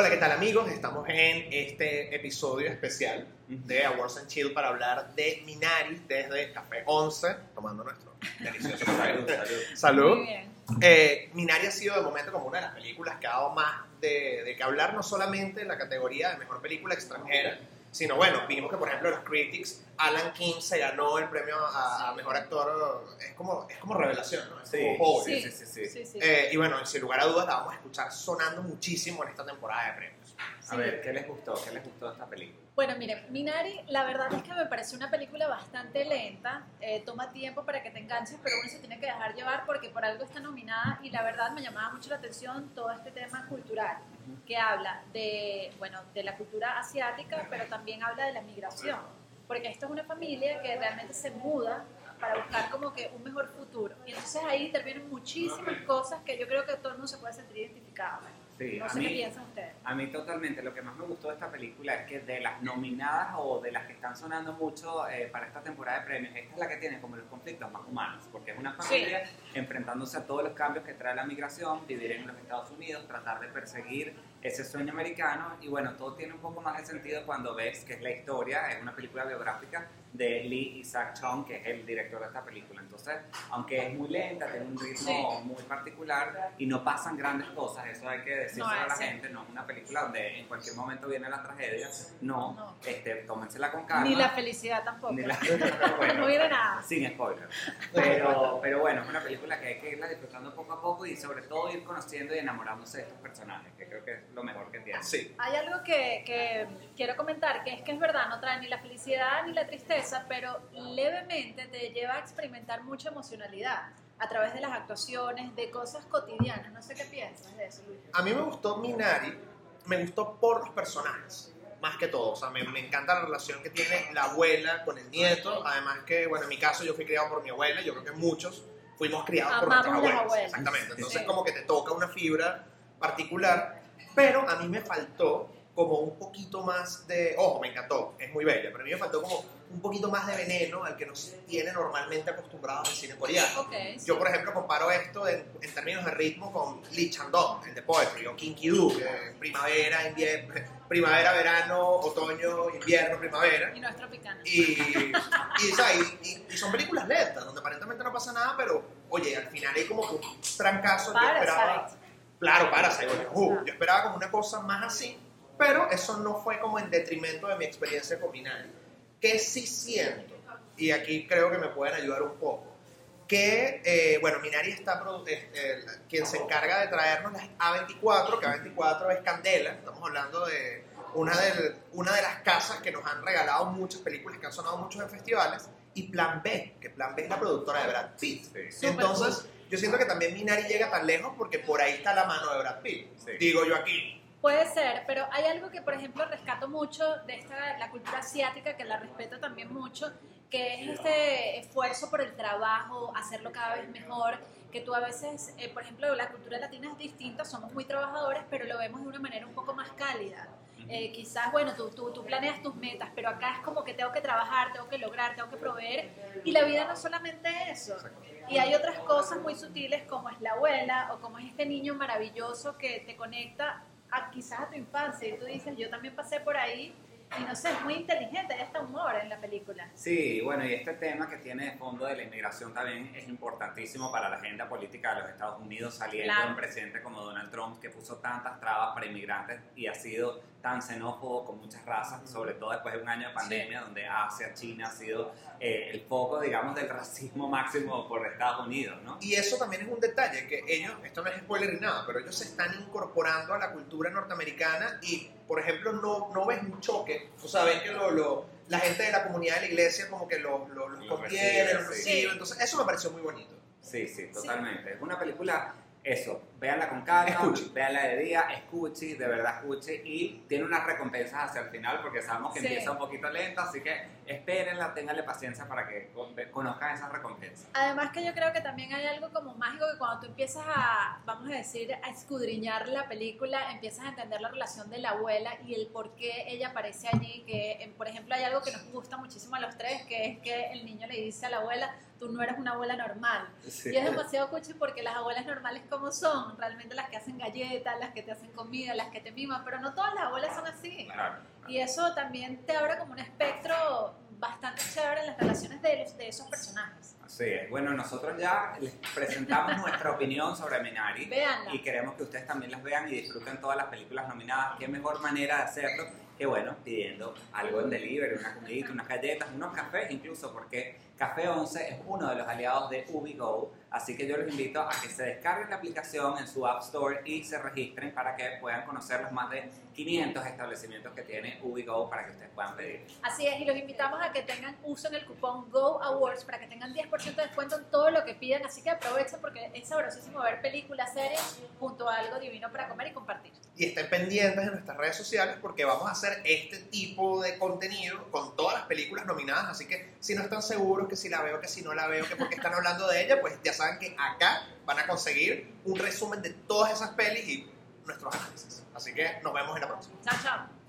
Hola, ¿qué tal amigos? Estamos en este episodio especial de Awards and Chill para hablar de Minari desde Café 11, tomando nuestro delicioso Salud, café. salud. Salud. Muy bien. Eh, Minari ha sido de momento como una de las películas que ha dado más de, de que hablar, no solamente en la categoría de mejor película extranjera, sino bueno, vimos que por ejemplo los critics, Alan King se ganó el premio a, a mejor actor, es como, es como revelación, ¿no? Es Sí. como Howard. Sí, sí, sí, sí. sí, sí. Eh, y bueno, sin lugar a dudas la vamos a escuchar sonando muchísimo en esta temporada de premios. A ver, ¿qué les gustó? ¿Qué les gustó de esta película? Bueno, miren, Minari, la verdad es que me pareció una película bastante lenta. eh, toma tiempo para que te enganches, pero uno se tiene que dejar llevar porque por algo está nominada y la verdad me llamaba mucho la atención todo este tema cultural que habla de, bueno, de la cultura asiática, pero también habla de la migración. Porque esto es una familia que realmente se muda para buscar como que un mejor futuro. Y entonces ahí intervienen muchísimas cosas que yo creo que todo el mundo se puede sentir identificado. Sí, No a sé mí, qué piensan ustedes. a mí totalmente. Lo que más me gustó de esta película es que de las nominadas o de las que están sonando mucho eh, para esta temporada de premios, esta es la que tiene como los conflictos más humanos, porque es una familia enfrentándose a todos los cambios que trae la migración, vivir en los Estados Unidos, tratar de perseguir ese sueño americano y bueno, todo tiene un poco más de sentido cuando ves que es la historia, es una película biográfica de Lee Isaac Chung, que es el director de esta película. Entonces, aunque es muy lenta, tiene un ritmo muy particular y no pasan grandes cosas, eso hay que decirlo No, a la sí. gente, no es una película donde en cualquier momento viene la tragedia, no, No. Este, tómensela con calma. Ni la felicidad tampoco. Ni la- no bueno, viene nada. sin spoiler. Pero, pero bueno, es una película que hay que irla disfrutando poco a poco y sobre todo ir conociendo y enamorándose de estos personajes, que creo que es lo mejor que tiene. Sí. Hay algo que, que quiero comentar, que es que es verdad, no trae ni la felicidad ni la tristeza, pero levemente te lleva a experimentar mucha emocionalidad a través de las actuaciones, de cosas cotidianas. No sé qué piensas de eso, Luis. A mí me gustó Minari, me gustó por los personajes, más que todo. O sea, me, me encanta la relación que tiene la abuela con el nieto. Además que, bueno, en mi caso yo fui criado por mi abuela, yo creo que muchos fuimos criados por Amamos nuestras las abuelas. abuelas. Exactamente. Entonces Sí. como que te toca una fibra particular, pero a mí me faltó como un poquito más de, ojo, me encantó, es muy bella, pero a mí me faltó como un poquito más de veneno al que nos tiene normalmente acostumbrados al cine coreano. Ok, sí. Yo, por ejemplo, comparo esto en, en términos de ritmo con Lee Chandong, el de Poetry, o Kinky Doo, que es primavera, invierno, primavera, verano, otoño, invierno, primavera. Y no es tropicano. Y, y, y- y- son películas lentas, donde aparentemente no pasa nada, pero, oye, al final hay como un trancazo. Yo esperaba, claro, bueno, uh, yo esperaba como una cosa más así, pero eso no fue como en detrimento de mi experiencia con Minari. Que sí siento, y aquí creo que me pueden ayudar un poco, que, eh, bueno, Minari está, eh, quien se encarga de traernos las A24, que A24 es Candela, estamos hablando de una, del- una de las casas que nos han regalado muchas películas que han sonado muchos en festivales, y Plan B, que Plan B es la productora de Brad Pitt. Sí. Entonces, yo siento que también Minari llega tan lejos porque por ahí está la mano de Brad Pitt. Sí. Digo yo aquí. Puede ser, pero hay algo que, por ejemplo, rescato mucho de esta, la cultura asiática, que la respeto también mucho, que es este esfuerzo por el trabajo, hacerlo cada vez mejor, que tú a veces, eh, por ejemplo, la cultura latina es distinta, somos muy trabajadores, pero lo vemos de una manera un poco más cálida. Eh, quizás, bueno, tú, tú, tú planeas tus metas, pero acá es como que tengo que trabajar, tengo que lograr, tengo que proveer, y la vida no es solamente eso. Y hay otras cosas muy sutiles como es la abuela o como es este niño maravilloso que te conecta a, quizás a tu infancia. Y tú dices, yo también pasé por ahí y no sé, es muy inteligente, hasta humor en la película. Sí, bueno, y este tema que tiene de fondo de la inmigración también es importantísimo para la agenda política de los Estados Unidos, saliendo Claro. un presidente como Donald Trump que puso tantas trabas para inmigrantes y ha sido tan xenófobo con muchas razas, sobre todo después de un año de pandemia donde Asia, China ha sido eh, el foco, digamos, del racismo máximo por Estados Unidos, ¿no? Y eso también es un detalle, que ellos, esto no es spoiler ni nada, pero ellos se están incorporando a la cultura norteamericana y, por ejemplo, no, no ves un choque. O sea, ven que lo, lo- la gente de la comunidad de la iglesia como que lo- lo- los Lo contiene, recibe, los sí. recibe. Entonces, eso me pareció muy bonito. Sí, sí, totalmente. Es una película, eso, véanla con calma, Escuche. véanla de día, escuche, de verdad escuche, y tiene unas recompensas hacia el final porque sabemos que Sí. empieza un poquito lenta, así que espérenla, ténganle paciencia para que con- conozcan esas recompensas. Además que yo creo que también hay algo como mágico que cuando tú empiezas a, vamos a decir, a escudriñar la película, empiezas a entender la relación de la abuela y el por qué ella aparece allí, que eh, por ejemplo hay algo que nos gusta muchísimo a los tres, que es que el niño le dice a la abuela, tú no eres una abuela normal. Y es demasiado cuchi porque las abuelas normales como son, realmente las que hacen galletas, las que te hacen comida, las que te miman, pero no todas las abuelas son así. Claro. Y eso también te abre como un espectro bastante chévere en las relaciones de, de esos personajes. Así es. Bueno, nosotros ya les presentamos nuestra opinión sobre Minari. Véanla. Y queremos que ustedes también las vean y disfruten todas las películas nominadas. Qué mejor manera de hacerlo que, bueno, pidiendo algo en delivery, una comidita, unas galletas, unos cafés incluso, porque Café 11 es uno de los aliados de UbiGo. Así que yo los invito a que se descarguen la aplicación en su App Store y se registren para que puedan conocer los más de 500 establecimientos que tiene UbiGo para que ustedes puedan pedir. Así es, y los invitamos a que tengan uso en el cupón Go Awards para que tengan 10% de descuento en todo lo que pidan. Así que aprovechen porque es sabrosísimo ver películas, series, junto a algo divino para comer y compartir. Y estén pendientes en nuestras redes sociales porque vamos a hacer este tipo de contenido con todas las películas nominadas. Así que si no están seguros que si la veo, que si no la veo, que porque están hablando de ella, pues ya saben que acá van a conseguir un resumen de todas esas pelis y nuestros análisis. Así que nos vemos en la próxima. Chao, chao.